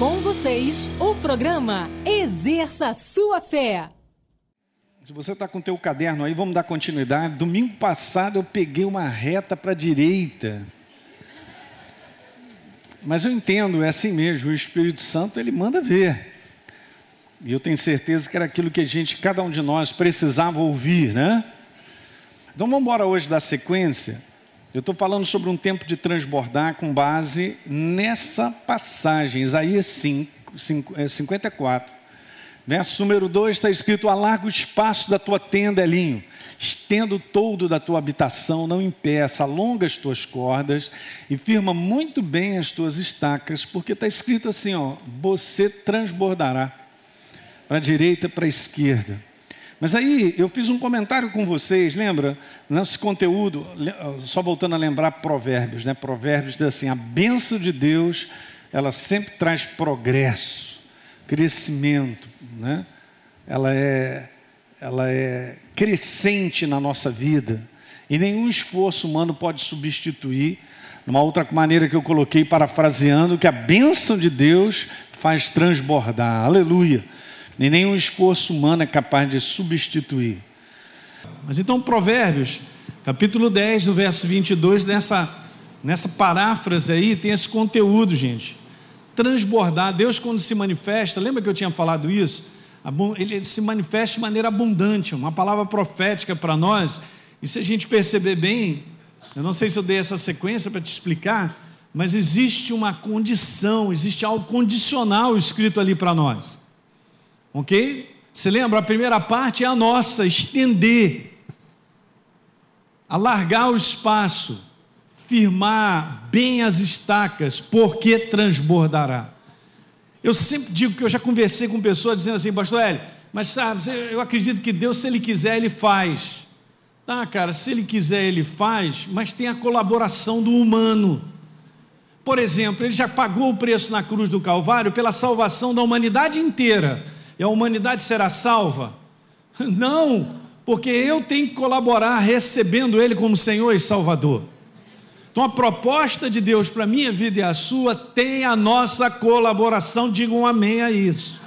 Com vocês, o programa Exerça Sua Fé. Se você está com o teu caderno aí, vamos dar continuidade. Domingo passado eu peguei uma reta para a direita. Mas eu entendo, é assim mesmo, o Espírito Santo ele manda ver. E eu tenho certeza que era aquilo que a gente, cada um de nós, precisava ouvir, né? Então vamos embora hoje da sequência. Eu estou falando sobre um tempo de transbordar com base nessa passagem, Isaías 5, 54. Verso número 2 está escrito: Alarga o espaço da tua tenda, Elinho, estenda o todo da tua habitação, não impeça, alonga as tuas cordas e firma muito bem as tuas estacas, porque está escrito assim: ó, você transbordará para a direita, para a esquerda. Mas aí eu fiz um comentário com vocês, lembra? Nesse conteúdo, só voltando a lembrar provérbios, né? Provérbios diz assim: a benção de Deus, ela sempre traz progresso, crescimento, né? Ela é, ela é crescente na nossa vida e nenhum esforço humano pode substituir. Uma outra maneira que eu coloquei, parafraseando, que a bênção de Deus faz transbordar. Aleluia nem nenhum esforço humano é capaz de substituir. Mas então, Provérbios, capítulo 10, do verso 22, nessa, nessa paráfrase aí, tem esse conteúdo, gente. Transbordar, Deus quando se manifesta, lembra que eu tinha falado isso? Ele se manifesta de maneira abundante, uma palavra profética para nós. E se a gente perceber bem, eu não sei se eu dei essa sequência para te explicar, mas existe uma condição, existe algo condicional escrito ali para nós. Ok? Se lembra? A primeira parte é a nossa, estender, alargar o espaço, firmar bem as estacas, porque transbordará. Eu sempre digo que eu já conversei com pessoas dizendo assim, pastor Hélio, mas sabe, eu acredito que Deus, se Ele quiser, Ele faz. Tá, cara, se Ele quiser, Ele faz, mas tem a colaboração do humano. Por exemplo, Ele já pagou o preço na cruz do Calvário pela salvação da humanidade inteira e a humanidade será salva? Não, porque eu tenho que colaborar recebendo Ele como Senhor e Salvador. Então a proposta de Deus para a minha vida e a sua tem a nossa colaboração, digam um amém a isso.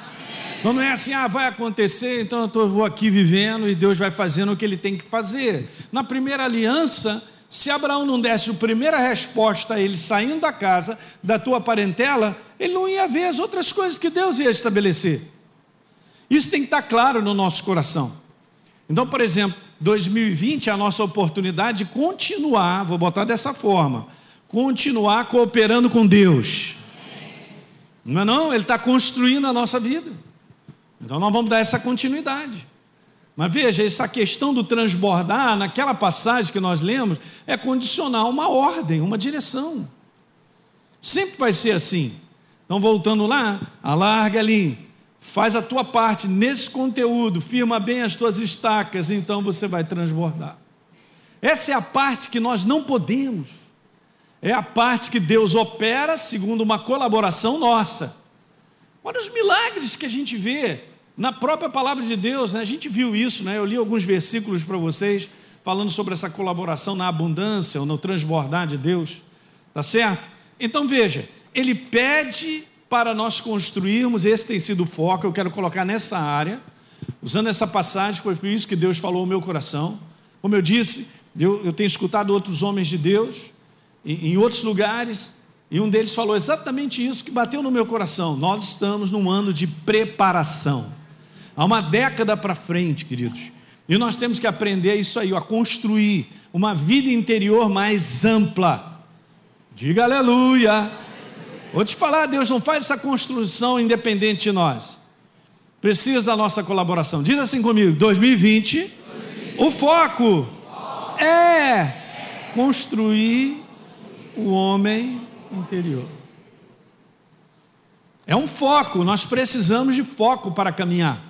Então não é assim, ah, vai acontecer, então eu tô, vou aqui vivendo e Deus vai fazendo o que ele tem que fazer. Na primeira aliança, se Abraão não desse a primeira resposta a ele saindo da casa, da tua parentela, ele não ia ver as outras coisas que Deus ia estabelecer. Isso tem que estar claro no nosso coração. Então, por exemplo, 2020 é a nossa oportunidade de continuar, vou botar dessa forma, continuar cooperando com Deus. Não é não? Ele está construindo a nossa vida. Então nós vamos dar essa continuidade. Mas veja, essa questão do transbordar, naquela passagem que nós lemos, é condicionar uma ordem, uma direção. Sempre vai ser assim. Então, voltando lá, alarga ali, Faz a tua parte nesse conteúdo, firma bem as tuas estacas, então você vai transbordar. Essa é a parte que nós não podemos. É a parte que Deus opera segundo uma colaboração nossa. Olha os milagres que a gente vê na própria palavra de Deus, né? a gente viu isso, né? eu li alguns versículos para vocês falando sobre essa colaboração na abundância ou no transbordar de Deus, tá certo? Então veja, ele pede para nós construirmos, esse tem sido o foco, eu quero colocar nessa área, usando essa passagem, foi por isso que Deus falou ao meu coração. Como eu disse, eu, eu tenho escutado outros homens de Deus em, em outros lugares, e um deles falou exatamente isso que bateu no meu coração. Nós estamos num ano de preparação. Há uma década para frente, queridos. E nós temos que aprender isso aí, a construir uma vida interior mais ampla. Diga aleluia. Vou te falar, Deus não faz essa construção independente de nós. Precisa da nossa colaboração. Diz assim comigo: 2020, 2020. o foco, o é, é construir o homem interior. É um foco, nós precisamos de foco para caminhar.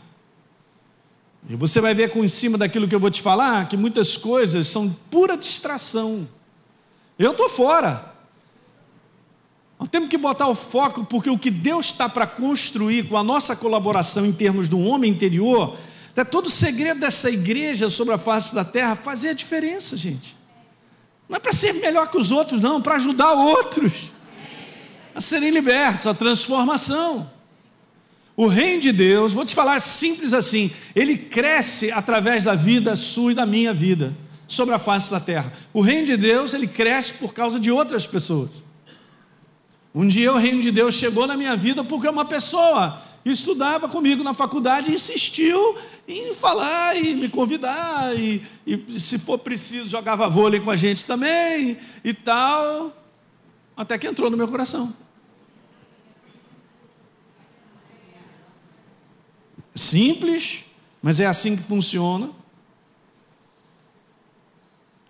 E você vai ver com em cima daquilo que eu vou te falar que muitas coisas são pura distração. Eu estou fora. Nós temos que botar o foco, porque o que Deus está para construir com a nossa colaboração em termos do homem interior, é todo o segredo dessa igreja sobre a face da terra fazer a diferença, gente. Não é para ser melhor que os outros, não, para ajudar outros. a serem libertos, a transformação. O reino de Deus, vou te falar simples assim, ele cresce através da vida sua e da minha vida sobre a face da terra. O reino de Deus, ele cresce por causa de outras pessoas. Um dia o reino de Deus chegou na minha vida porque uma pessoa estudava comigo na faculdade e insistiu em falar e me convidar e, e se for preciso jogava vôlei com a gente também e tal, até que entrou no meu coração. Simples, mas é assim que funciona.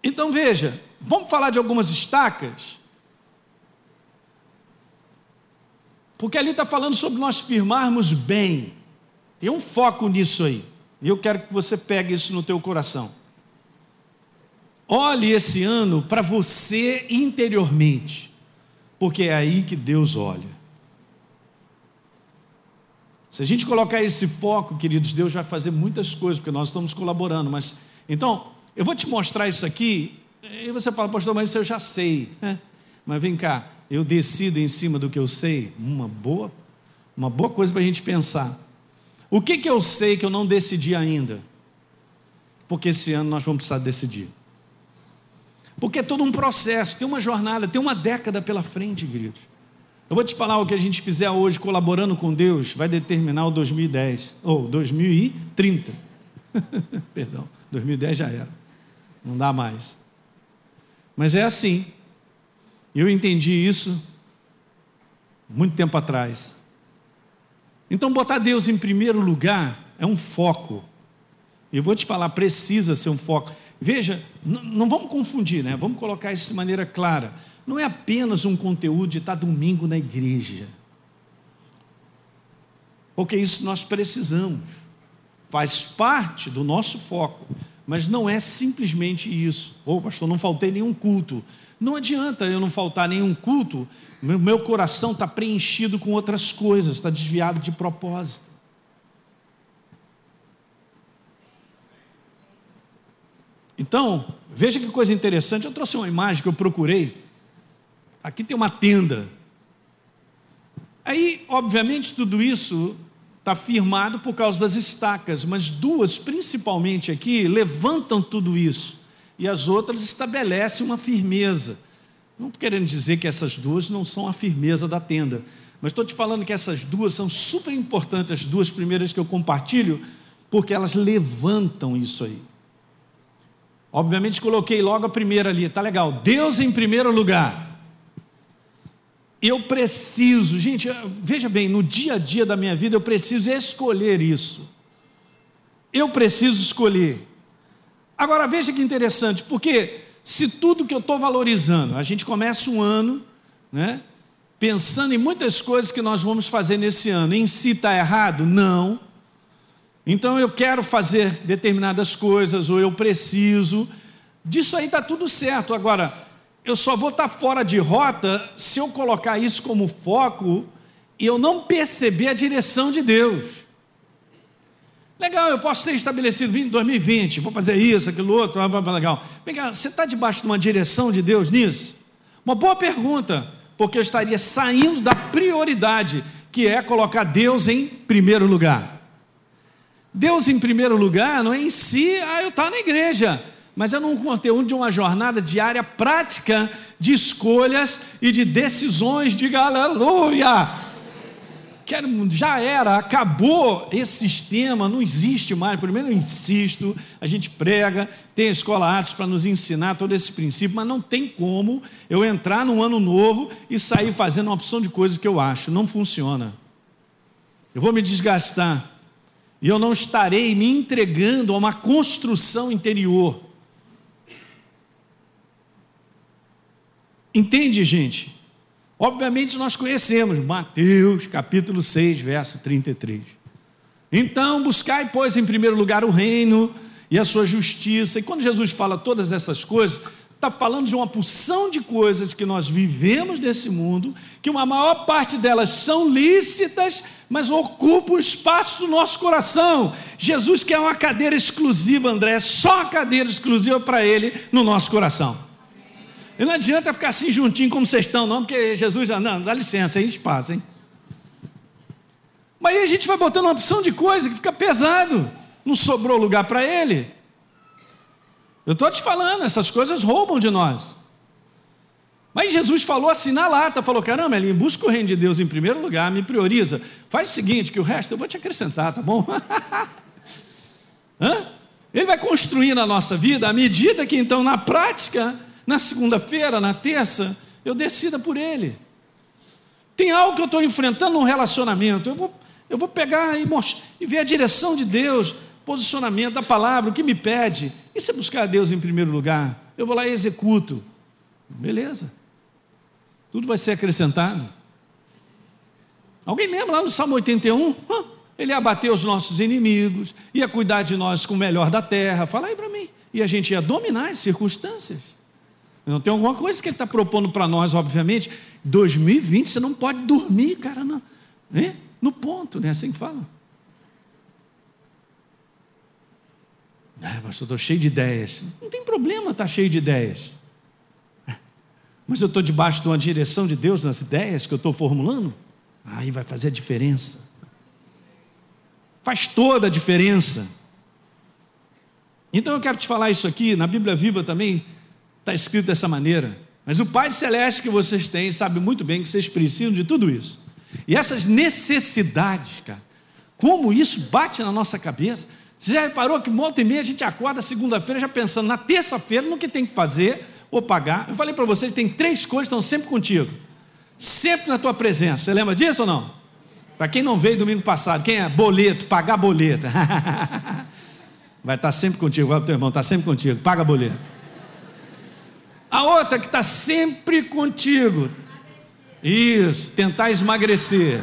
Então veja, vamos falar de algumas estacas. Porque ali está falando sobre nós firmarmos bem. Tem um foco nisso aí. E eu quero que você pegue isso no teu coração. Olhe esse ano para você interiormente, porque é aí que Deus olha. Se a gente colocar esse foco, queridos, Deus vai fazer muitas coisas, porque nós estamos colaborando. Mas então, eu vou te mostrar isso aqui, e você fala, pastor, mas isso eu já sei. É, mas vem cá, eu decido em cima do que eu sei, uma boa, uma boa coisa para a gente pensar. O que, que eu sei que eu não decidi ainda? Porque esse ano nós vamos precisar decidir. Porque é todo um processo, tem uma jornada, tem uma década pela frente, queridos. Eu vou te falar o que a gente fizer hoje colaborando com Deus vai determinar o 2010 ou 2030. Perdão, 2010 já era. Não dá mais. Mas é assim. Eu entendi isso muito tempo atrás. Então, botar Deus em primeiro lugar é um foco. Eu vou te falar, precisa ser um foco. Veja, não vamos confundir, né? Vamos colocar isso de maneira clara não é apenas um conteúdo de estar domingo na igreja. Porque isso nós precisamos. Faz parte do nosso foco. Mas não é simplesmente isso. Ô, oh, pastor, não faltei nenhum culto. Não adianta eu não faltar nenhum culto, meu, meu coração está preenchido com outras coisas, está desviado de propósito. Então, veja que coisa interessante. Eu trouxe uma imagem que eu procurei aqui tem uma tenda. Aí, obviamente, tudo isso está firmado por causa das estacas, mas duas, principalmente aqui, levantam tudo isso, e as outras estabelecem uma firmeza. Não estou querendo dizer que essas duas não são a firmeza da tenda, mas estou te falando que essas duas são super importantes, as duas primeiras que eu compartilho, porque elas levantam isso aí. Obviamente, coloquei logo a primeira ali, tá legal. Deus em primeiro lugar. Eu preciso, gente, veja bem, no dia a dia da minha vida eu preciso escolher isso. Eu preciso escolher. Agora veja que interessante, porque se tudo que eu estou valorizando, a gente começa um ano, né, pensando em muitas coisas que nós vamos fazer nesse ano, em si está errado? Não. Então eu quero fazer determinadas coisas, ou eu preciso, disso aí está tudo certo. Agora, eu só vou estar fora de rota se eu colocar isso como foco e eu não perceber a direção de Deus. Legal, eu posso ter estabelecido em 2020, vou fazer isso, aquilo outro, legal. Vem cá, você está debaixo de uma direção de Deus nisso? Uma boa pergunta, porque eu estaria saindo da prioridade, que é colocar Deus em primeiro lugar. Deus em primeiro lugar não é em si, ah, eu estou na igreja mas é num conteúdo de uma jornada diária prática de escolhas e de decisões. Diga aleluia! já era, acabou esse sistema, não existe mais. Primeiro eu insisto, a gente prega, tem a escola artes para nos ensinar todo esse princípio, mas não tem como eu entrar num ano novo e sair fazendo uma opção de coisas que eu acho. Não funciona. Eu vou me desgastar. E eu não estarei me entregando a uma construção interior Entende, gente? Obviamente nós conhecemos Mateus capítulo 6, verso 33. Então, buscai, pois, em primeiro lugar o reino e a sua justiça. E quando Jesus fala todas essas coisas, está falando de uma porção de coisas que nós vivemos nesse mundo, que uma maior parte delas são lícitas, mas ocupam espaço do nosso coração. Jesus quer uma cadeira exclusiva, André, só cadeira exclusiva para ele no nosso coração. E não adianta ficar assim juntinho como vocês estão, não, porque Jesus já, não, dá licença, aí espaço, hein? Mas aí a gente vai botando uma opção de coisa que fica pesado, não sobrou lugar para ele. Eu estou te falando, essas coisas roubam de nós. Mas Jesus falou assim na lata, falou: caramba, Elinho, busca o reino de Deus em primeiro lugar, me prioriza. Faz o seguinte, que o resto eu vou te acrescentar, tá bom? Hã? Ele vai construir na nossa vida à medida que, então, na prática, na segunda-feira, na terça, eu decida por Ele. Tem algo que eu estou enfrentando no relacionamento, eu vou, eu vou pegar e, e ver a direção de Deus, posicionamento da palavra, o que me pede. E se buscar a Deus em primeiro lugar? Eu vou lá e executo. Beleza. Tudo vai ser acrescentado. Alguém lembra lá no Salmo 81? Ele ia abater os nossos inimigos, ia cuidar de nós com o melhor da terra. Fala aí para mim. E a gente ia dominar as circunstâncias. Não tem alguma coisa que ele está propondo para nós, obviamente. 2020 você não pode dormir, cara, não. No ponto, né? Assim que fala. Ah, eu estou cheio de ideias. Não tem problema estar tá cheio de ideias. Mas eu estou debaixo de uma direção de Deus nas ideias que eu estou formulando. Aí vai fazer a diferença. Faz toda a diferença. Então eu quero te falar isso aqui, na Bíblia Viva também está escrito dessa maneira. Mas o Pai Celeste que vocês têm sabe muito bem que vocês precisam de tudo isso. E essas necessidades, cara, como isso bate na nossa cabeça. Você já reparou que volta e meia a gente acorda segunda-feira já pensando na terça-feira no que tem que fazer ou pagar. Eu falei para vocês, tem três coisas que estão sempre contigo. Sempre na tua presença. Você lembra disso ou não? Para quem não veio domingo passado, quem é? Boleto, pagar boleto. Vai estar tá sempre contigo, vai para o teu irmão, está sempre contigo, paga boleto. A outra que está sempre contigo. Isso, tentar esmagrecer.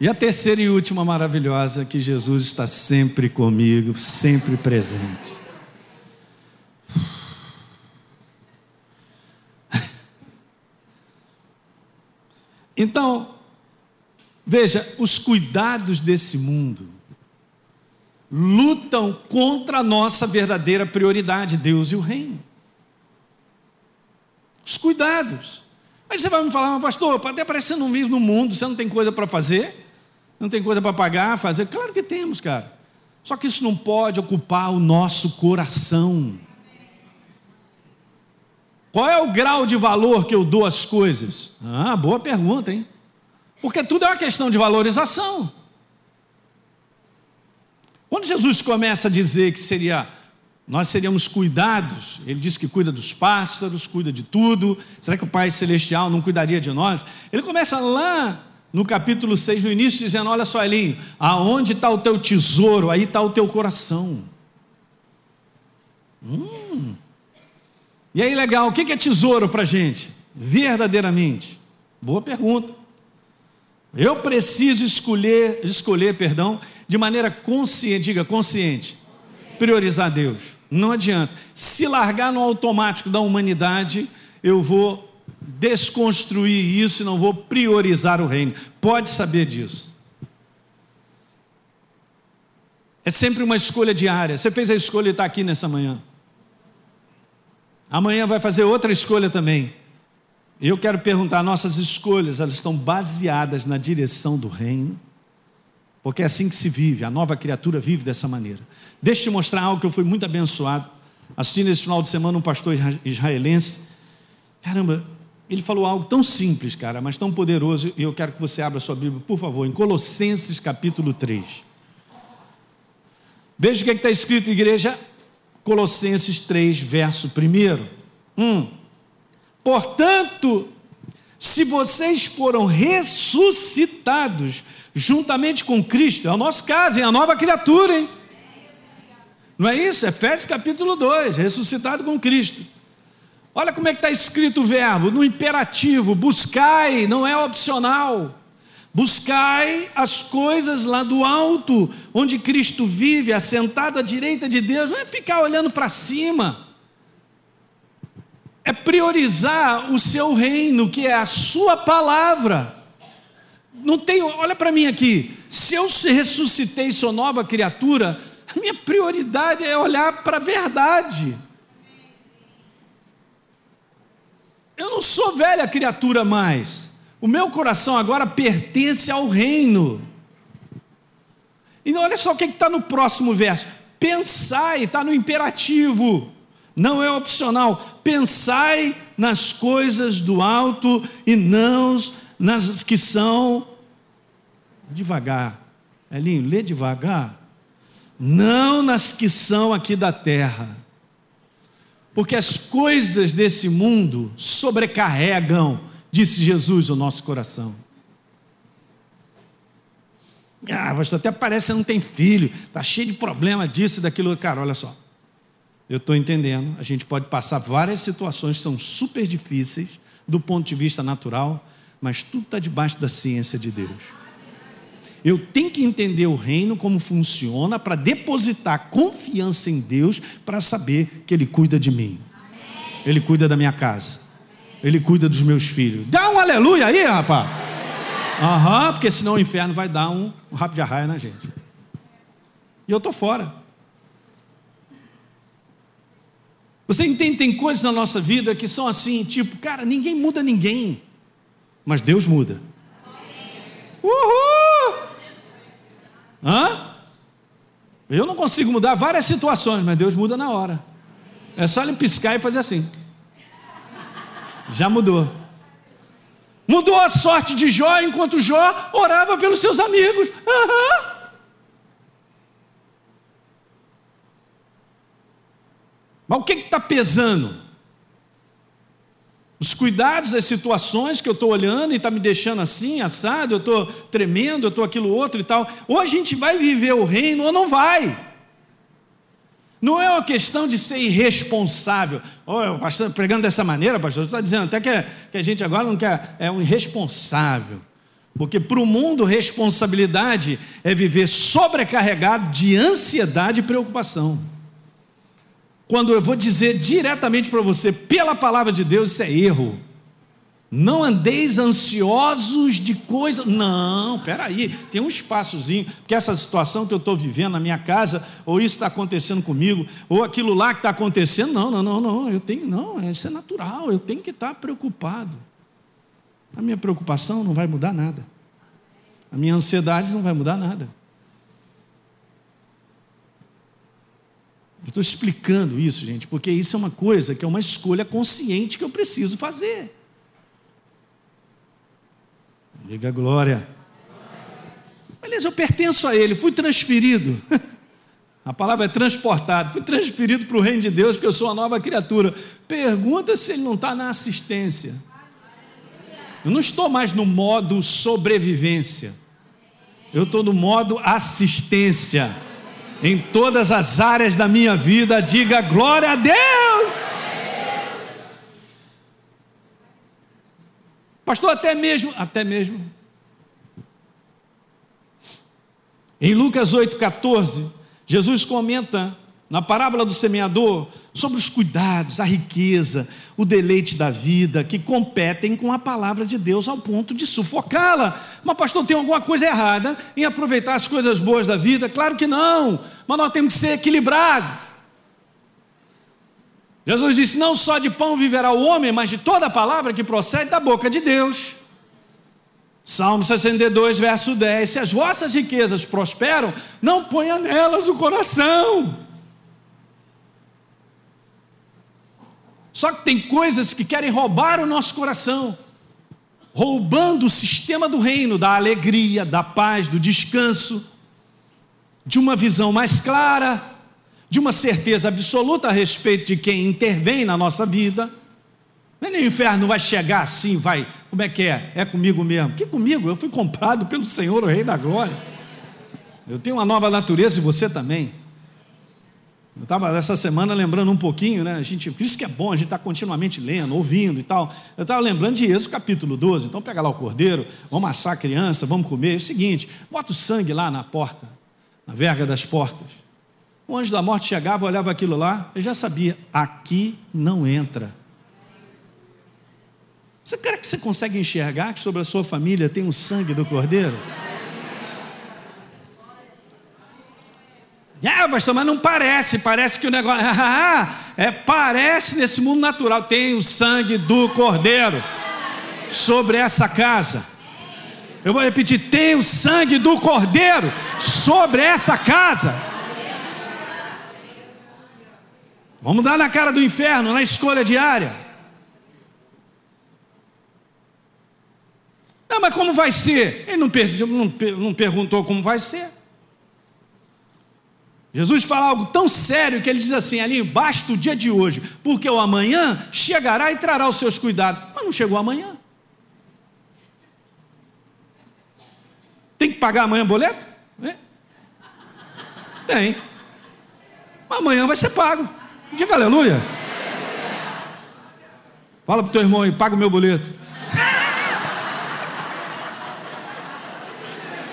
E a terceira e última maravilhosa, que Jesus está sempre comigo, sempre presente. Então, veja, os cuidados desse mundo lutam contra a nossa verdadeira prioridade, Deus e o reino. Os cuidados. Aí você vai me falar, mas pastor, até parece que você não vive no mundo, você não tem coisa para fazer, não tem coisa para pagar, fazer. Claro que temos, cara. Só que isso não pode ocupar o nosso coração. Qual é o grau de valor que eu dou às coisas? Ah, boa pergunta, hein? Porque tudo é uma questão de valorização. Quando Jesus começa a dizer que seria nós seríamos cuidados, ele diz que cuida dos pássaros, cuida de tudo. Será que o Pai celestial não cuidaria de nós? Ele começa lá no capítulo 6, no início, dizendo: Olha só, Elinho, aonde está o teu tesouro, aí está o teu coração. Hum. E aí, legal, o que é tesouro para a gente? Verdadeiramente? Boa pergunta. Eu preciso escolher, escolher, perdão, de maneira consciente, diga consciente, priorizar Deus. Não adianta. Se largar no automático da humanidade, eu vou desconstruir isso e não vou priorizar o reino. Pode saber disso. É sempre uma escolha diária. Você fez a escolha e está aqui nessa manhã. Amanhã vai fazer outra escolha também. Eu quero perguntar: nossas escolhas, elas estão baseadas na direção do reino? Porque é assim que se vive, a nova criatura vive dessa maneira. Deixa eu te mostrar algo que eu fui muito abençoado. Assistindo esse final de semana um pastor israelense. Caramba, ele falou algo tão simples, cara, mas tão poderoso, e eu quero que você abra sua Bíblia, por favor, em Colossenses capítulo 3. Veja o que é está escrito, igreja. Colossenses 3, verso 1. Hum. Portanto, se vocês foram ressuscitados juntamente com Cristo, é o nosso caso, é a nova criatura, hein? Não é isso? Efésios capítulo 2, ressuscitado com Cristo. Olha como é que está escrito o verbo, no imperativo, buscai, não é opcional. Buscai as coisas lá do alto, onde Cristo vive, assentado à direita de Deus, não é ficar olhando para cima, é priorizar o seu reino, que é a sua palavra. Não tem, olha para mim aqui. Se eu ressuscitei, sou nova criatura, a minha prioridade é olhar para a verdade. Eu não sou velha criatura mais. O meu coração agora pertence ao reino. E olha só o que está no próximo verso. Pensai, está no imperativo não é opcional. Pensai nas coisas do alto e não nas que são devagar. Elinho, lê devagar. Não nas que são aqui da terra. Porque as coisas desse mundo sobrecarregam, disse Jesus, o nosso coração. Ah, pastor, até parece que não tem filho, está cheio de problema disso e daquilo. Cara, olha só. Eu estou entendendo. A gente pode passar várias situações que são super difíceis do ponto de vista natural, mas tudo está debaixo da ciência de Deus. Eu tenho que entender o reino, como funciona, para depositar confiança em Deus, para saber que Ele cuida de mim. Ele cuida da minha casa. Ele cuida dos meus filhos. Dá um aleluia aí, rapaz. Aham, uhum, porque senão o inferno vai dar um, um rabo de arraia na gente. E eu estou fora. Você entende, tem coisas na nossa vida que são assim, tipo, cara, ninguém muda ninguém, mas Deus muda. Uhul! Hã? Eu não consigo mudar várias situações, mas Deus muda na hora. É só ele piscar e fazer assim. Já mudou. Mudou a sorte de Jó enquanto Jó orava pelos seus amigos. Uhum. Mas o que está pesando? Os cuidados das situações que eu estou olhando e está me deixando assim, assado, eu estou tremendo, eu estou aquilo outro e tal. Ou a gente vai viver o reino ou não vai. Não é uma questão de ser irresponsável. Oh, pastor, pregando dessa maneira, pastor, você está dizendo até que, que a gente agora não quer, é um irresponsável. Porque para o mundo, responsabilidade é viver sobrecarregado de ansiedade e preocupação. Quando eu vou dizer diretamente para você, pela palavra de Deus, isso é erro. Não andeis ansiosos de coisa. Não, peraí, tem um espaçozinho, porque essa situação que eu estou vivendo na minha casa, ou isso está acontecendo comigo, ou aquilo lá que está acontecendo, não, não, não, não, eu tenho, não, isso é natural, eu tenho que estar preocupado. A minha preocupação não vai mudar nada. A minha ansiedade não vai mudar nada. Eu estou explicando isso, gente, porque isso é uma coisa que é uma escolha consciente que eu preciso fazer. Diga glória. Beleza, eu pertenço a Ele, fui transferido. A palavra é transportado. Fui transferido para o reino de Deus, porque eu sou uma nova criatura. Pergunta se ele não está na assistência. Eu não estou mais no modo sobrevivência. Eu estou no modo assistência em todas as áreas da minha vida, diga glória a Deus. Pastor, até mesmo, até mesmo. Em Lucas 8,14, Jesus comenta na parábola do semeador, sobre os cuidados, a riqueza, o deleite da vida, que competem com a palavra de Deus ao ponto de sufocá-la. Mas, pastor, tem alguma coisa errada em aproveitar as coisas boas da vida? Claro que não, mas nós temos que ser equilibrados. Jesus disse: Não só de pão viverá o homem, mas de toda a palavra que procede da boca de Deus. Salmo 62, verso 10: Se as vossas riquezas prosperam, não ponha nelas o coração. Só que tem coisas que querem roubar o nosso coração, roubando o sistema do reino, da alegria, da paz, do descanso, de uma visão mais clara, de uma certeza absoluta a respeito de quem intervém na nossa vida. Nem o inferno vai chegar assim, vai, como é que é? É comigo mesmo. Que comigo? Eu fui comprado pelo Senhor, o Rei da Glória. Eu tenho uma nova natureza e você também. Eu estava essa semana lembrando um pouquinho, né? A gente, isso que é bom, a gente está continuamente lendo, ouvindo e tal. Eu estava lembrando de Êxodo capítulo 12. Então pega lá o cordeiro, vamos assar a criança, vamos comer. É o seguinte: bota o sangue lá na porta, na verga das portas. O anjo da morte chegava, olhava aquilo lá, eu já sabia, aqui não entra. Você quer que você consegue enxergar que sobre a sua família tem o sangue do cordeiro? Ah, pastor, mas não parece, parece que o negócio. é, parece nesse mundo natural. Tem o sangue do Cordeiro sobre essa casa. Eu vou repetir: tem o sangue do Cordeiro sobre essa casa. Vamos dar na cara do inferno, na escolha diária. Não, mas como vai ser? Ele não, per não, não perguntou como vai ser. Jesus fala algo tão sério que ele diz assim: ali, basta o dia de hoje, porque o amanhã chegará e trará os seus cuidados. Mas não chegou amanhã. Tem que pagar amanhã boleto? É. Tem. Mas amanhã vai ser pago. Diga aleluia. Fala para o teu irmão aí, paga o meu boleto.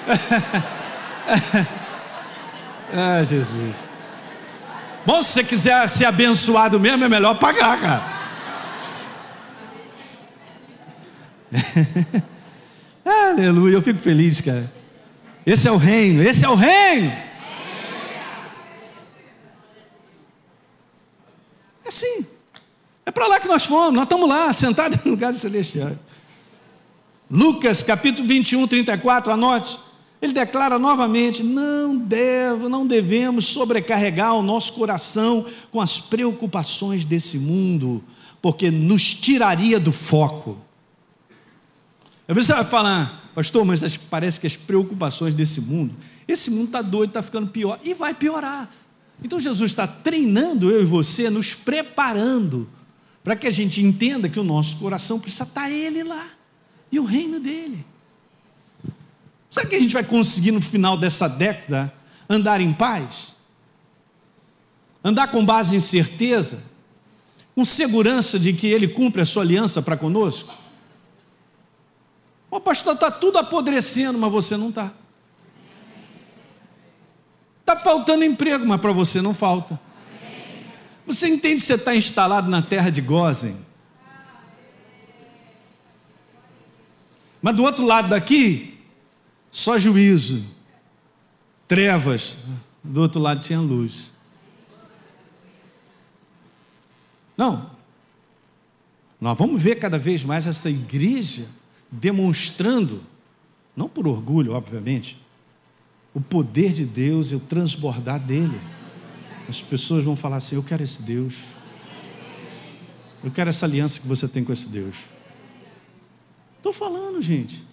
ah, Jesus. Bom, se você quiser ser abençoado mesmo, é melhor pagar, cara. Aleluia, eu fico feliz, cara. Esse é o reino, esse é o reino. É assim. É para lá que nós fomos, nós estamos lá, sentados no lugar celestial. Lucas capítulo 21, 34, anote. Ele declara novamente: não devo, não devemos sobrecarregar o nosso coração com as preocupações desse mundo, porque nos tiraria do foco. Vezes você vai falar, pastor, mas parece que as preocupações desse mundo, esse mundo está doido, está ficando pior, e vai piorar. Então Jesus está treinando eu e você, nos preparando para que a gente entenda que o nosso coração precisa estar Ele lá e o reino dele. Será que a gente vai conseguir no final dessa década andar em paz? Andar com base em certeza? Com segurança de que Ele cumpre a sua aliança para conosco? O pastor está tudo apodrecendo, mas você não está. Está faltando emprego, mas para você não falta. Você entende que você está instalado na terra de Gozen? Mas do outro lado daqui, só juízo, trevas, do outro lado tinha luz. Não, nós vamos ver cada vez mais essa igreja demonstrando, não por orgulho, obviamente, o poder de Deus e o transbordar dele. As pessoas vão falar assim: Eu quero esse Deus. Eu quero essa aliança que você tem com esse Deus. Estou falando, gente.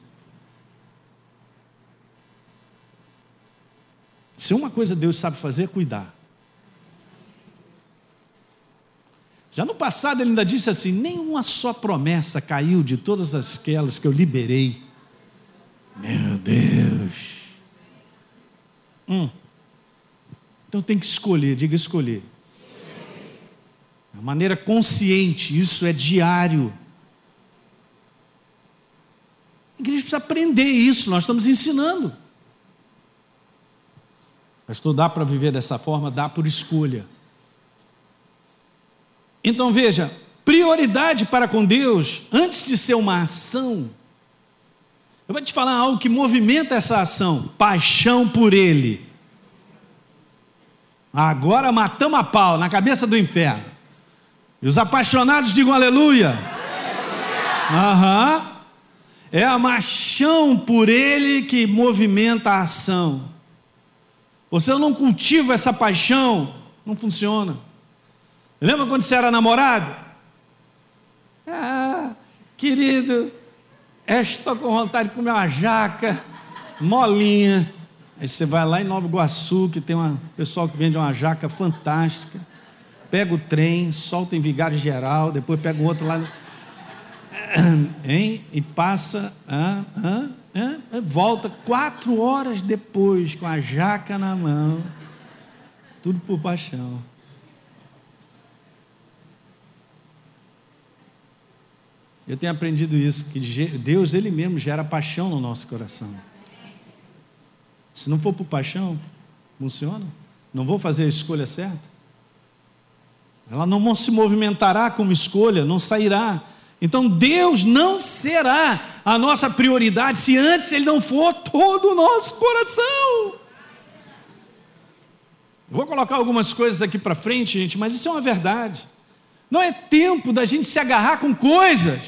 Se uma coisa Deus sabe fazer é cuidar. Já no passado ele ainda disse assim: nenhuma só promessa caiu de todas aquelas que eu liberei. Meu Deus. Hum. Então tem que escolher, diga escolher. De maneira consciente, isso é diário. A igreja precisa aprender isso, nós estamos ensinando. Pastor, dá para viver dessa forma? Dá por escolha. Então veja, prioridade para com Deus, antes de ser uma ação, eu vou te falar algo que movimenta essa ação: paixão por Ele. Agora matamos a pau na cabeça do inferno. E os apaixonados digam aleluia. Aham. É a paixão por Ele que movimenta a ação. Você não cultiva essa paixão, não funciona. Lembra quando você era namorado? Ah, querido, estou com vontade de comer uma jaca molinha. Aí você vai lá em Nova Iguaçu, que tem um pessoal que vende uma jaca fantástica. Pega o trem, solta em Vigário Geral, depois pega o outro lá. Hein? E passa, ah, ah, volta quatro horas depois com a jaca na mão. Tudo por paixão. Eu tenho aprendido isso, que Deus, Ele mesmo, gera paixão no nosso coração. Se não for por paixão, funciona? Não vou fazer a escolha certa? Ela não se movimentará como escolha, não sairá. Então Deus não será a nossa prioridade se antes Ele não for todo o nosso coração. Vou colocar algumas coisas aqui para frente, gente, mas isso é uma verdade. Não é tempo da gente se agarrar com coisas.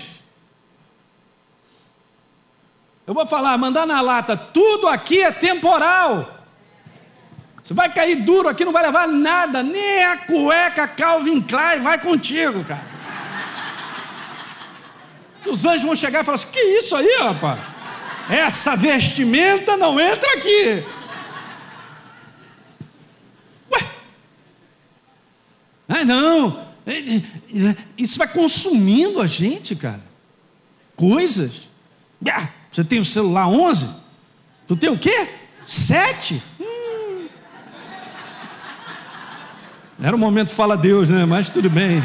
Eu vou falar, mandar na lata, tudo aqui é temporal. Você vai cair duro aqui, não vai levar nada, nem a cueca Calvin Klein vai contigo, cara. Os anjos vão chegar e falar assim: que isso aí, rapaz? Essa vestimenta não entra aqui. Ué? Ah, não. Isso vai consumindo a gente, cara. Coisas. Ah, você tem o celular 11? Tu tem o quê? 7? Hum. Era o momento fala Deus, né? Mas tudo bem.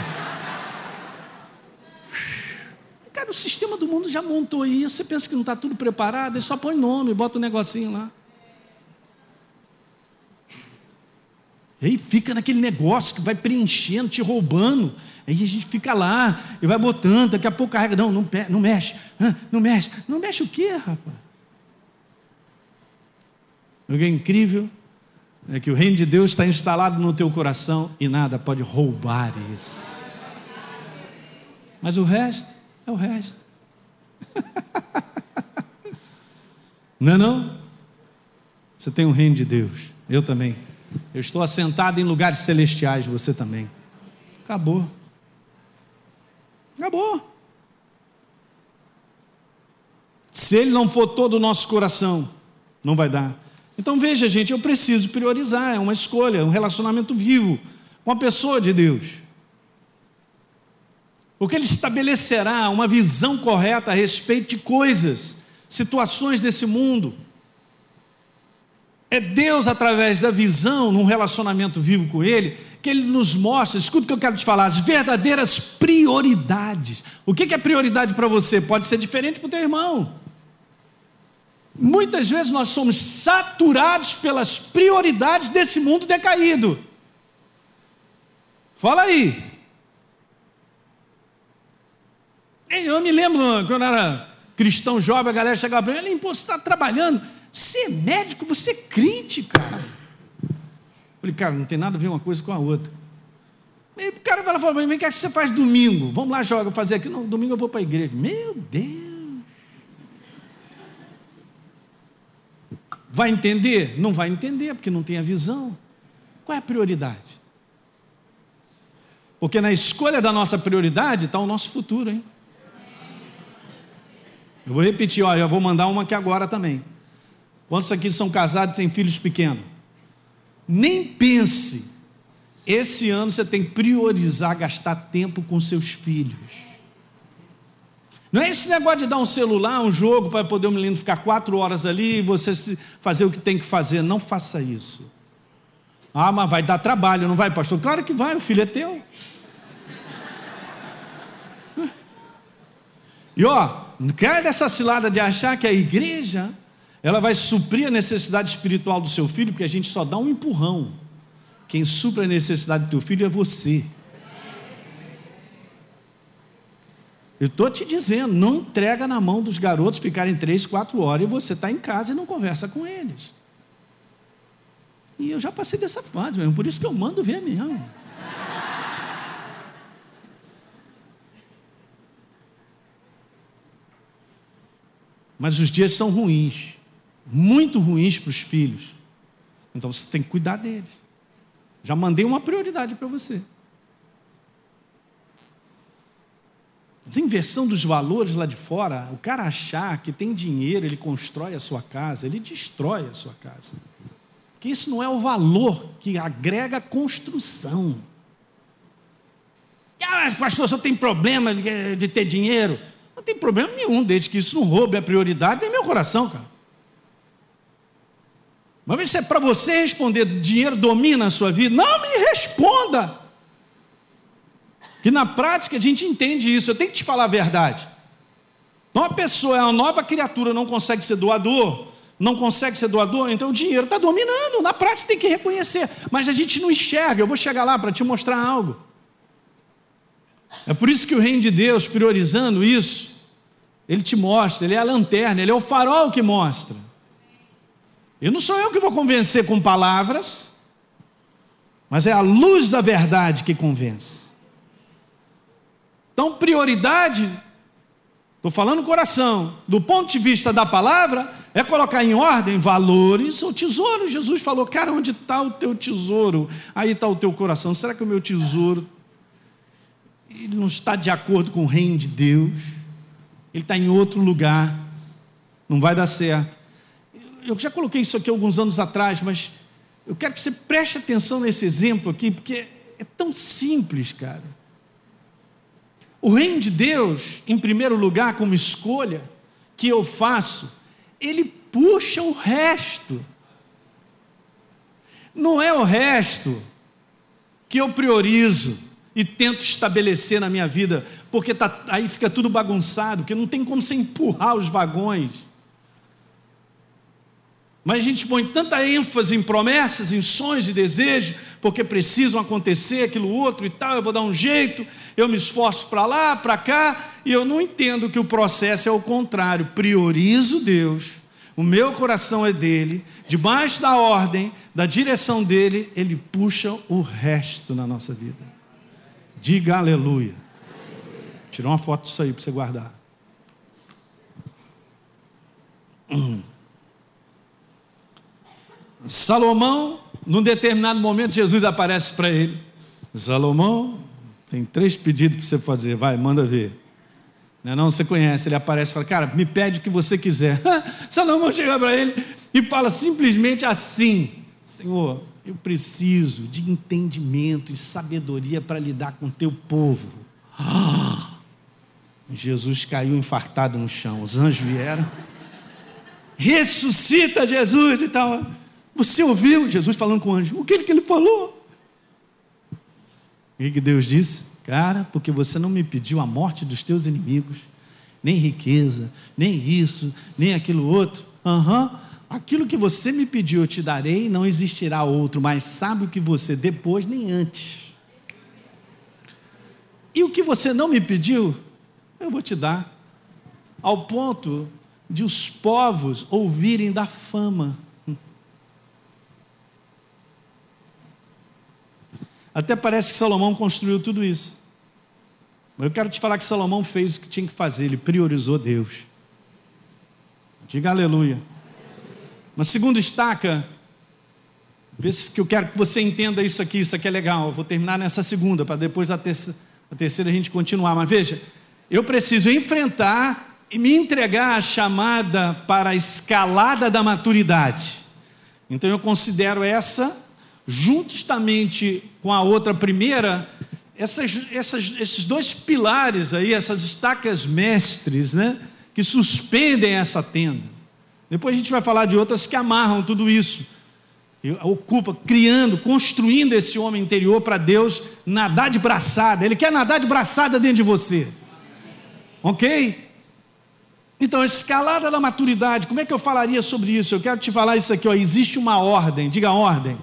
Cara, o sistema do mundo já montou isso. Você pensa que não está tudo preparado, ele só põe nome, bota um negocinho lá. E fica naquele negócio que vai preenchendo, te roubando. Aí a gente fica lá e vai botando, daqui a pouco carrega. Não, não, não mexe, não mexe. Não mexe o quê, rapaz? O que é incrível é que o reino de Deus está instalado no teu coração e nada pode roubar isso. Mas o resto é o resto. Não é não? Você tem o reino de Deus, eu também. Eu estou assentado em lugares celestiais, você também. Acabou. Acabou. Se ele não for todo o nosso coração, não vai dar. Então veja, gente, eu preciso priorizar, é uma escolha, um relacionamento vivo com a pessoa de Deus. Porque ele estabelecerá uma visão correta a respeito de coisas, situações desse mundo. É Deus, através da visão, num relacionamento vivo com Ele, que Ele nos mostra, escuta o que eu quero te falar, as verdadeiras prioridades. O que é prioridade para você? Pode ser diferente para o teu irmão. Muitas vezes nós somos saturados pelas prioridades desse mundo decaído. Fala aí. Eu me lembro quando eu era cristão jovem, a galera chegava para mim, você está trabalhando você é médico, você é crente, cara. Eu falei, cara, não tem nada a ver uma coisa com a outra. Aí o cara vai falar para mim, o que, é que você faz domingo? Vamos lá, joga, fazer aqui. Não, domingo eu vou para a igreja. Meu Deus. Vai entender? Não vai entender, porque não tem a visão. Qual é a prioridade? Porque na escolha da nossa prioridade está o nosso futuro, hein? Eu vou repetir, olha, eu vou mandar uma aqui agora também. Quantos aqui são casados e têm filhos pequenos? Nem pense, esse ano você tem que priorizar gastar tempo com seus filhos. Não é esse negócio de dar um celular, um jogo para poder o menino ficar quatro horas ali e você fazer o que tem que fazer. Não faça isso. Ah, mas vai dar trabalho, não vai, pastor? Claro que vai, o filho é teu. E ó, cai dessa cilada de achar que a igreja ela vai suprir a necessidade espiritual do seu filho, porque a gente só dá um empurrão. Quem supra a necessidade do teu filho é você. Eu estou te dizendo, não entrega na mão dos garotos ficarem três, quatro horas e você está em casa e não conversa com eles. E eu já passei dessa fase mesmo, por isso que eu mando ver mesmo. Mas os dias são ruins muito ruins para os filhos. Então você tem que cuidar deles. Já mandei uma prioridade para você. Inversão dos valores lá de fora, o cara achar que tem dinheiro, ele constrói a sua casa, ele destrói a sua casa. Que isso não é o valor que agrega construção. Ah, pastor, você tem problema de ter dinheiro? Tem problema nenhum, desde que isso não roube a prioridade em meu coração, cara. Mas se é para você responder, dinheiro domina a sua vida? Não me responda. Que na prática a gente entende isso. Eu tenho que te falar a verdade. Então a pessoa é uma nova criatura, não consegue ser doador, não consegue ser doador, então o dinheiro está dominando. Na prática tem que reconhecer. Mas a gente não enxerga. Eu vou chegar lá para te mostrar algo. É por isso que o reino de Deus, priorizando isso, ele te mostra, ele é a lanterna, ele é o farol que mostra. E não sou eu que vou convencer com palavras. mas é a luz da verdade que convence. Então, prioridade, estou falando coração, do ponto de vista da palavra, é colocar em ordem valores ou tesouro. Jesus falou, cara, onde está o teu tesouro? Aí está o teu coração. Será que o meu tesouro ele não está de acordo com o reino de Deus? Ele está em outro lugar. Não vai dar certo. Eu já coloquei isso aqui alguns anos atrás, mas eu quero que você preste atenção nesse exemplo aqui, porque é tão simples, cara. O reino de Deus, em primeiro lugar, como escolha que eu faço, ele puxa o resto. Não é o resto que eu priorizo e tento estabelecer na minha vida, porque tá, aí fica tudo bagunçado, porque não tem como você empurrar os vagões. Mas a gente põe tanta ênfase em promessas, em sonhos e desejos, porque precisam acontecer aquilo outro e tal, eu vou dar um jeito, eu me esforço para lá, para cá, e eu não entendo que o processo é o contrário. Priorizo Deus, o meu coração é dele, debaixo da ordem, da direção dele, ele puxa o resto na nossa vida. Diga aleluia. Tirou uma foto disso aí para você guardar. Hum. Salomão, num determinado momento, Jesus aparece para ele. Salomão, tem três pedidos para você fazer, vai, manda ver. Não, é não, você conhece, ele aparece e fala, cara, me pede o que você quiser. Salomão chega para ele e fala simplesmente assim: Senhor, eu preciso de entendimento e sabedoria para lidar com o teu povo. Jesus caiu infartado no chão, os anjos vieram, ressuscita Jesus e tal. Você ouviu Jesus falando com o anjo? O que, que ele falou? O que Deus disse? Cara, porque você não me pediu a morte dos teus inimigos, nem riqueza, nem isso, nem aquilo outro. Aham. Uhum. Aquilo que você me pediu, eu te darei, não existirá outro, mas sabe o que você depois nem antes. E o que você não me pediu, eu vou te dar. Ao ponto de os povos ouvirem da fama Até parece que Salomão construiu tudo isso. Mas eu quero te falar que Salomão fez o que tinha que fazer, ele priorizou Deus. Diga aleluia. Uma segunda estaca, vê se que eu quero que você entenda isso aqui, isso aqui é legal. Eu vou terminar nessa segunda, para depois da terceira, a terceira a gente continuar. Mas veja, eu preciso enfrentar e me entregar à chamada para a escalada da maturidade. Então eu considero essa justamente com a outra primeira, essas, essas, esses dois pilares aí, essas estacas mestres, né, que suspendem essa tenda. Depois a gente vai falar de outras que amarram tudo isso. Ocupa, criando, construindo esse homem interior para Deus nadar de braçada. Ele quer nadar de braçada dentro de você. Ok? Então, escalada da maturidade, como é que eu falaria sobre isso? Eu quero te falar isso aqui, ó, existe uma ordem, diga ordem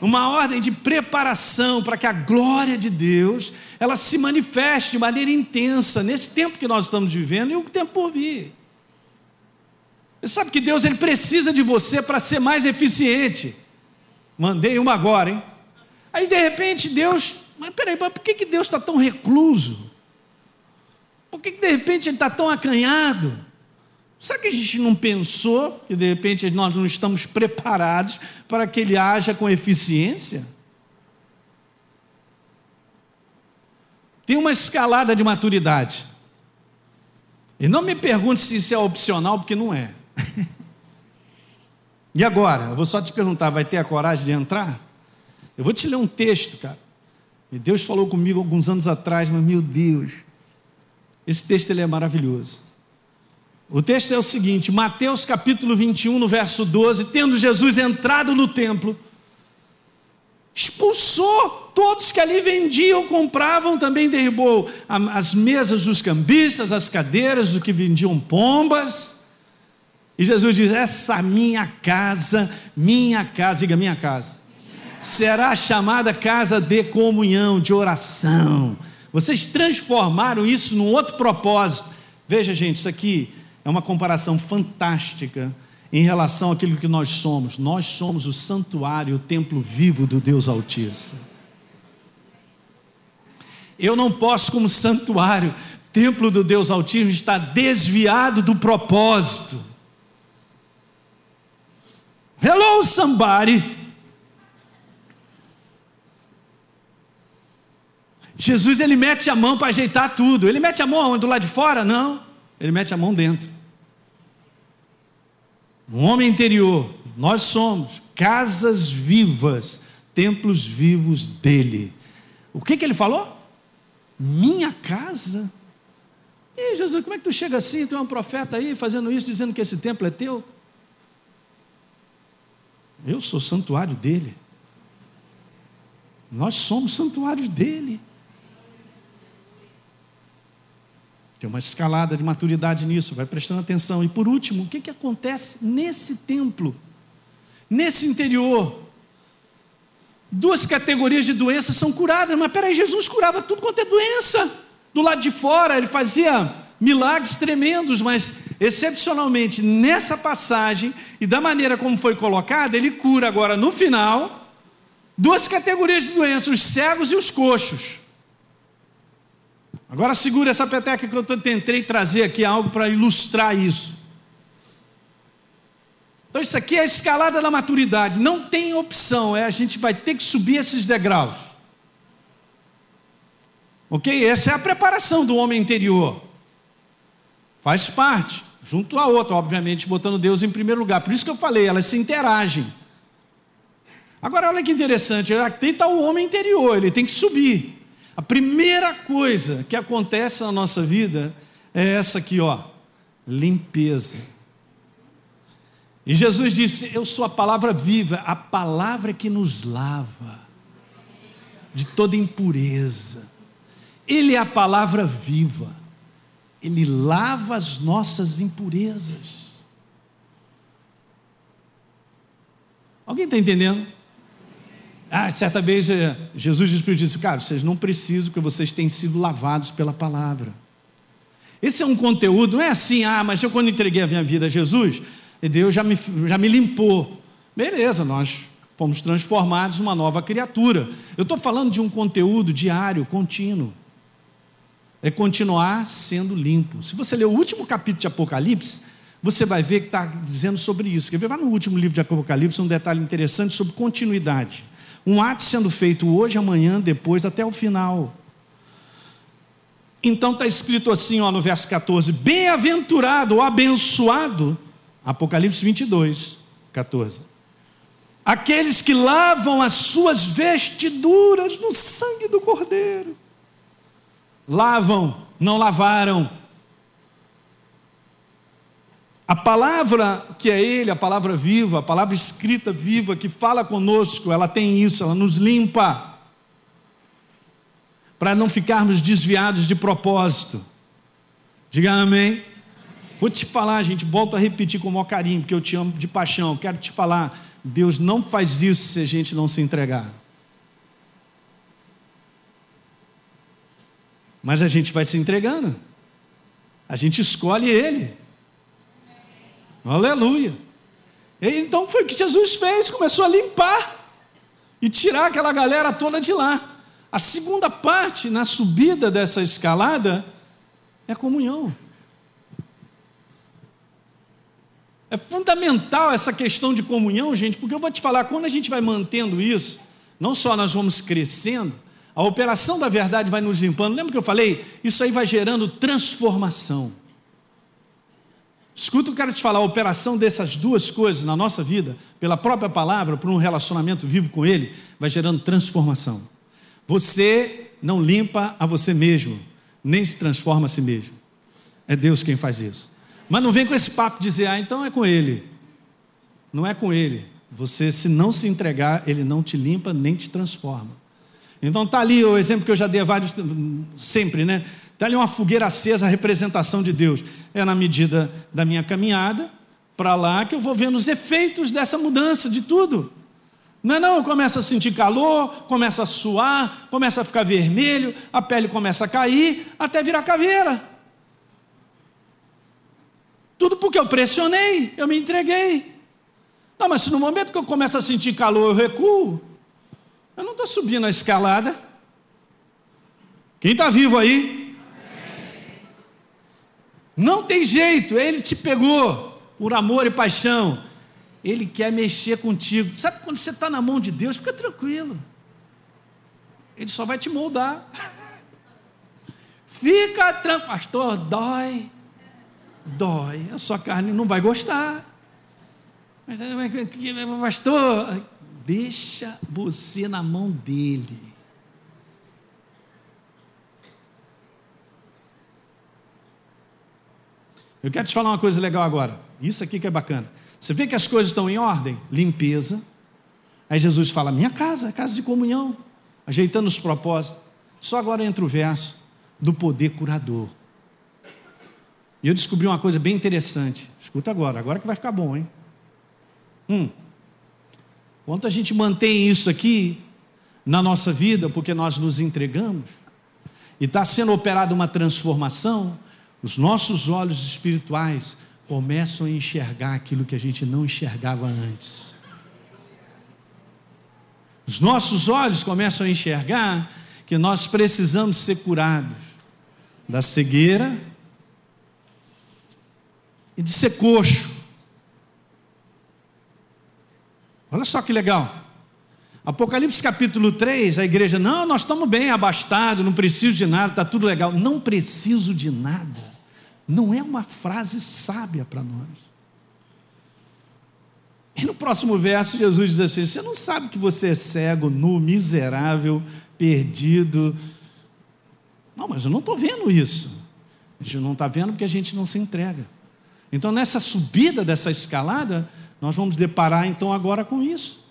uma ordem de preparação para que a glória de Deus ela se manifeste de maneira intensa nesse tempo que nós estamos vivendo e o tempo por vir. Você sabe que Deus ele precisa de você para ser mais eficiente. Mandei uma agora, hein? Aí de repente Deus, mas peraí, mas por que, que Deus está tão recluso? Por que, que de repente ele está tão acanhado? Será que a gente não pensou que de repente nós não estamos preparados para que ele haja com eficiência? Tem uma escalada de maturidade. E não me pergunte se isso é opcional, porque não é. e agora? Eu vou só te perguntar: vai ter a coragem de entrar? Eu vou te ler um texto, cara. E Deus falou comigo alguns anos atrás, mas meu Deus, esse texto ele é maravilhoso. O texto é o seguinte, Mateus capítulo 21, no verso 12: Tendo Jesus entrado no templo, expulsou todos que ali vendiam, compravam, também derrubou as mesas dos cambistas, as cadeiras dos que vendiam pombas. E Jesus diz: Essa minha casa, minha casa, diga minha casa, será chamada casa de comunhão, de oração. Vocês transformaram isso num outro propósito. Veja, gente, isso aqui é uma comparação fantástica em relação àquilo que nós somos. Nós somos o santuário, o templo vivo do Deus Altíssimo. Eu não posso, como santuário, templo do Deus Altíssimo, estar desviado do propósito. Hello, somebody. Jesus ele mete a mão para ajeitar tudo. Ele mete a mão do lado de fora? Não. Ele mete a mão dentro. Um homem interior. Nós somos casas vivas, templos vivos dele. O que, que ele falou? Minha casa? E Jesus, como é que tu chega assim? Tu é um profeta aí fazendo isso, dizendo que esse templo é teu? Eu sou santuário dele. Nós somos santuários dele. Tem uma escalada de maturidade nisso, vai prestando atenção. E por último, o que, que acontece nesse templo, nesse interior? Duas categorias de doenças são curadas, mas peraí, Jesus curava tudo quanto é doença. Do lado de fora, ele fazia milagres tremendos, mas excepcionalmente nessa passagem e da maneira como foi colocada, ele cura agora no final duas categorias de doenças, os cegos e os coxos. Agora segura essa peteca que eu tentei trazer aqui algo para ilustrar isso. Então isso aqui é a escalada da maturidade, não tem opção, é a gente vai ter que subir esses degraus. Ok? Essa é a preparação do homem interior. Faz parte, junto a outra, obviamente, botando Deus em primeiro lugar. Por isso que eu falei, elas se interagem. Agora, olha que interessante, aqui está o homem interior, ele tem que subir. A primeira coisa que acontece na nossa vida é essa aqui, ó, limpeza. E Jesus disse: Eu sou a palavra viva, a palavra que nos lava de toda impureza. Ele é a palavra viva, ele lava as nossas impurezas. Alguém está entendendo? Ah, certa vez eh, Jesus disse: Cara, vocês não precisam, porque vocês têm sido lavados pela palavra. Esse é um conteúdo, não é assim, ah, mas eu quando entreguei a minha vida a Jesus, Deus já me, já me limpou. Beleza, nós fomos transformados numa nova criatura. Eu estou falando de um conteúdo diário, contínuo. É continuar sendo limpo. Se você ler o último capítulo de Apocalipse, você vai ver que está dizendo sobre isso. Quer ver? Vai no último livro de Apocalipse, um detalhe interessante sobre continuidade. Um ato sendo feito hoje, amanhã, depois, até o final. Então está escrito assim ó, no verso 14: Bem-aventurado ou abençoado, Apocalipse 22, 14. Aqueles que lavam as suas vestiduras no sangue do Cordeiro. Lavam, não lavaram, a palavra que é Ele, a palavra viva, a palavra escrita viva que fala conosco, ela tem isso, ela nos limpa, para não ficarmos desviados de propósito. Diga amém. Vou te falar, gente, volto a repetir com o maior carinho, porque eu te amo de paixão. Quero te falar, Deus não faz isso se a gente não se entregar. Mas a gente vai se entregando. A gente escolhe Ele. Aleluia. E então foi o que Jesus fez, começou a limpar e tirar aquela galera toda de lá. A segunda parte na subida dessa escalada é a comunhão. É fundamental essa questão de comunhão, gente, porque eu vou te falar, quando a gente vai mantendo isso, não só nós vamos crescendo, a operação da verdade vai nos limpando. Lembra que eu falei? Isso aí vai gerando transformação. Escuta, eu quero te falar, a operação dessas duas coisas na nossa vida, pela própria palavra, por um relacionamento vivo com Ele, vai gerando transformação. Você não limpa a você mesmo, nem se transforma a si mesmo. É Deus quem faz isso. Mas não vem com esse papo de dizer, ah, então é com Ele. Não é com Ele. Você, se não se entregar, Ele não te limpa nem te transforma. Então está ali o exemplo que eu já dei vários, sempre, né? Está ali uma fogueira acesa, a representação de Deus. É na medida da minha caminhada para lá que eu vou vendo os efeitos dessa mudança de tudo. Não é não, eu começo a sentir calor, começa a suar, começa a ficar vermelho, a pele começa a cair, até virar caveira. Tudo porque eu pressionei, eu me entreguei. Não, mas se no momento que eu começo a sentir calor eu recuo, eu não estou subindo a escalada. Quem está vivo aí? Não tem jeito, ele te pegou por amor e paixão. Ele quer mexer contigo. Sabe quando você está na mão de Deus, fica tranquilo. Ele só vai te moldar. Fica tranquilo. Pastor, dói. Dói. A sua carne não vai gostar. Pastor, deixa você na mão dele. Eu quero te falar uma coisa legal agora. Isso aqui que é bacana. Você vê que as coisas estão em ordem? Limpeza. Aí Jesus fala: Minha casa, casa de comunhão. Ajeitando os propósitos. Só agora entra o verso do poder curador. E eu descobri uma coisa bem interessante. Escuta agora, agora que vai ficar bom, hein? Hum. Quanto a gente mantém isso aqui na nossa vida, porque nós nos entregamos, e está sendo operada uma transformação, os nossos olhos espirituais começam a enxergar aquilo que a gente não enxergava antes. Os nossos olhos começam a enxergar que nós precisamos ser curados da cegueira e de ser coxo. Olha só que legal. Apocalipse capítulo 3, a igreja, não, nós estamos bem abastados, não preciso de nada, está tudo legal. Não preciso de nada não é uma frase sábia para nós. E no próximo verso, Jesus diz assim: Você não sabe que você é cego, nu, miserável, perdido. Não, mas eu não estou vendo isso. A gente não está vendo porque a gente não se entrega. Então, nessa subida dessa escalada, nós vamos deparar então agora com isso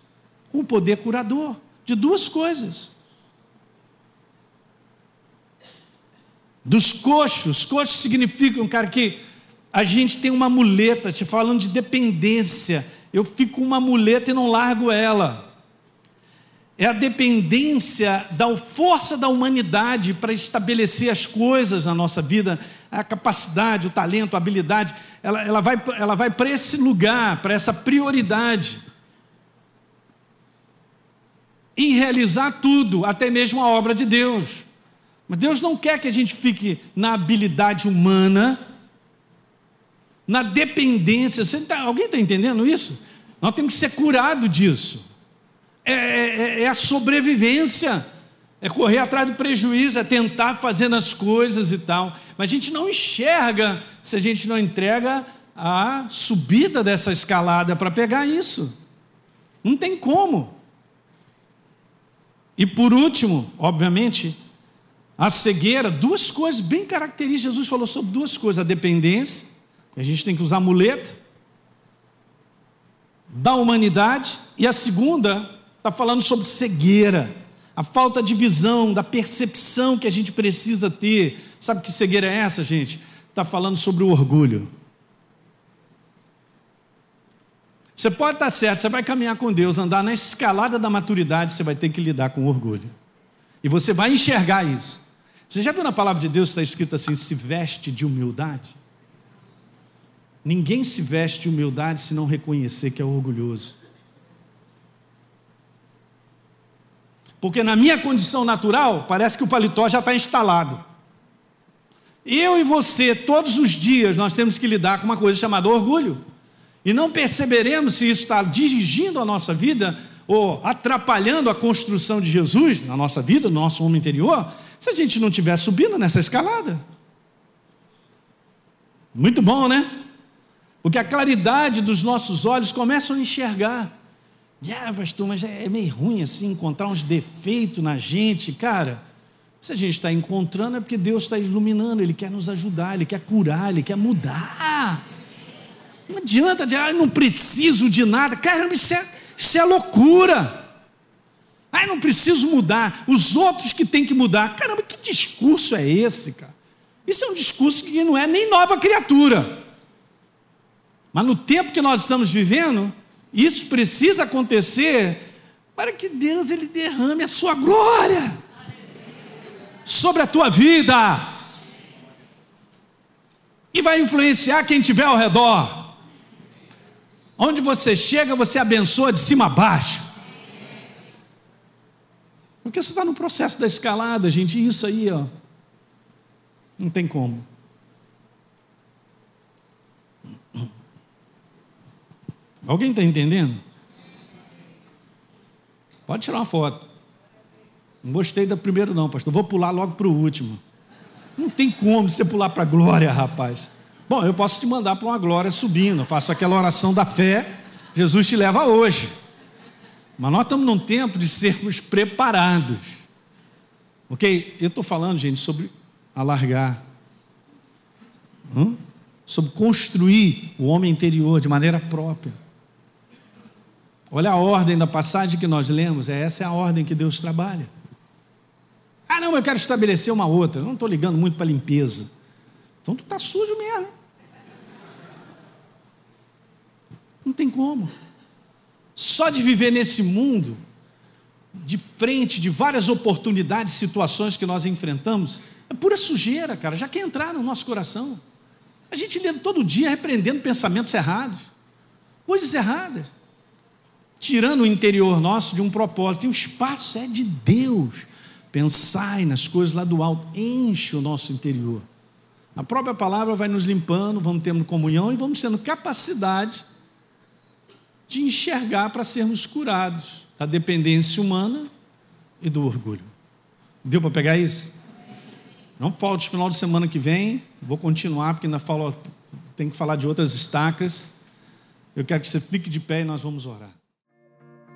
com o poder curador de duas coisas. dos coxos. Coxos significam, cara, que a gente tem uma muleta, te falando de dependência. Eu fico com uma muleta e não largo ela. É a dependência da força da humanidade para estabelecer as coisas na nossa vida, a capacidade, o talento, a habilidade, ela, ela vai, ela vai para esse lugar, para essa prioridade. Em realizar tudo, até mesmo a obra de Deus. Mas Deus não quer que a gente fique na habilidade humana, na dependência. Tá, alguém está entendendo isso? Nós temos que ser curado disso. É, é, é, é, a sobrevivência, é correr atrás do prejuízo, é tentar fazer as coisas e tal. Mas a gente não enxerga se a gente não entrega a subida dessa escalada para pegar isso. Não tem como. E por último, obviamente, a cegueira, duas coisas bem características. Jesus falou sobre duas coisas: a dependência, a gente tem que usar muleta, da humanidade, e a segunda está falando sobre cegueira, a falta de visão, da percepção que a gente precisa ter. Sabe que cegueira é essa, gente? Está falando sobre o orgulho. Você pode estar certo, você vai caminhar com Deus, andar na escalada da maturidade, você vai ter que lidar com o orgulho. E você vai enxergar isso. Você já viu na palavra de Deus está escrito assim: se veste de humildade? Ninguém se veste de humildade se não reconhecer que é orgulhoso. Porque na minha condição natural, parece que o paletó já está instalado. Eu e você, todos os dias, nós temos que lidar com uma coisa chamada orgulho. E não perceberemos se isso está dirigindo a nossa vida ou atrapalhando a construção de Jesus na nossa vida, no nosso homem interior, se a gente não estiver subindo nessa escalada. Muito bom, né? Porque a claridade dos nossos olhos começa a enxergar. Ah, pastor, mas é meio ruim assim encontrar uns defeitos na gente, cara. Se a gente está encontrando é porque Deus está iluminando, Ele quer nos ajudar, Ele quer curar, Ele quer mudar. Não adianta de, ah, não preciso de nada. Caramba, isso é, isso é loucura. Ah, não preciso mudar, os outros que têm que mudar. Caramba, que discurso é esse, cara? Isso é um discurso que não é nem nova criatura. Mas no tempo que nós estamos vivendo, isso precisa acontecer para que Deus ele derrame a sua glória sobre a tua vida. E vai influenciar quem tiver ao redor. Onde você chega, você abençoa de cima a baixo. Porque você está no processo da escalada, gente, isso aí, ó. Não tem como. Alguém está entendendo? Pode tirar uma foto. Não gostei da primeira, não, pastor. Vou pular logo para o último. Não tem como você pular para a glória, rapaz. Bom, eu posso te mandar para uma glória subindo. Eu faço aquela oração da fé. Jesus te leva hoje. Mas nós estamos num tempo de sermos preparados. Ok? Eu estou falando, gente, sobre alargar. Hum? Sobre construir o homem interior de maneira própria. Olha a ordem da passagem que nós lemos, é essa é a ordem que Deus trabalha. Ah, não, eu quero estabelecer uma outra. Eu não estou ligando muito para limpeza. Então tu está sujo mesmo. Não tem como. Só de viver nesse mundo, de frente de várias oportunidades, situações que nós enfrentamos, é pura sujeira, cara. Já quer entrar no nosso coração. A gente lê todo dia repreendendo pensamentos errados, coisas erradas, tirando o interior nosso de um propósito. E o espaço é de Deus. Pensai nas coisas lá do alto, enche o nosso interior. A própria palavra vai nos limpando, vamos tendo comunhão e vamos tendo capacidade de enxergar para sermos curados da dependência humana e do orgulho. Deu para pegar isso? Não falte final de semana que vem, vou continuar, porque ainda falo, tem que falar de outras estacas. Eu quero que você fique de pé e nós vamos orar.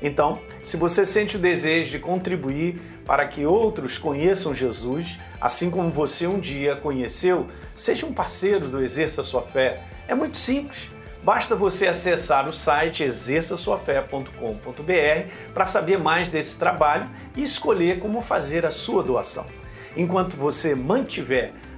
Então, se você sente o desejo de contribuir para que outros conheçam Jesus, assim como você um dia conheceu, seja um parceiro do Exerça Sua Fé. É muito simples. Basta você acessar o site exerçaçoafé.com.br para saber mais desse trabalho e escolher como fazer a sua doação. Enquanto você mantiver